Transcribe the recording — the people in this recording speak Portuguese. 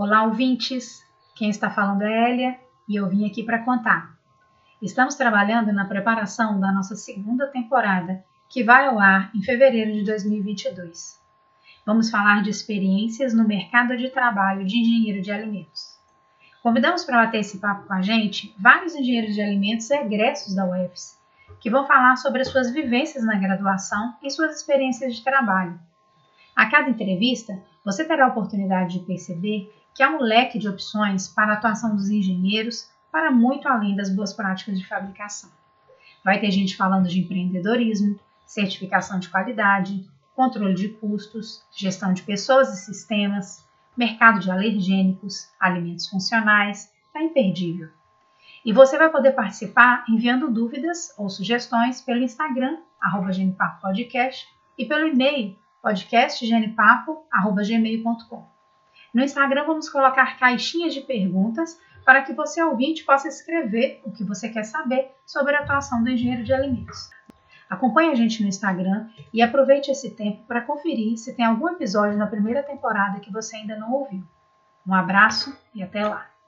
Olá, ouvintes! Quem está falando é Elia e eu vim aqui para contar. Estamos trabalhando na preparação da nossa segunda temporada, que vai ao ar em fevereiro de 2022. Vamos falar de experiências no mercado de trabalho de engenheiro de alimentos. Convidamos para bater esse papo com a gente vários engenheiros de alimentos egressos da UFS, que vão falar sobre as suas vivências na graduação e suas experiências de trabalho. A cada entrevista, você terá a oportunidade de perceber que há um leque de opções para a atuação dos engenheiros para muito além das boas práticas de fabricação. Vai ter gente falando de empreendedorismo, certificação de qualidade, controle de custos, gestão de pessoas e sistemas, mercado de alergênicos, alimentos funcionais, está imperdível. E você vai poder participar enviando dúvidas ou sugestões pelo Instagram, arroba Podcast, e pelo e-mail, podcastgenepapo.gmail.com. No Instagram vamos colocar caixinhas de perguntas para que você ouvinte possa escrever o que você quer saber sobre a atuação do engenheiro de alimentos. Acompanhe a gente no Instagram e aproveite esse tempo para conferir se tem algum episódio na primeira temporada que você ainda não ouviu. Um abraço e até lá!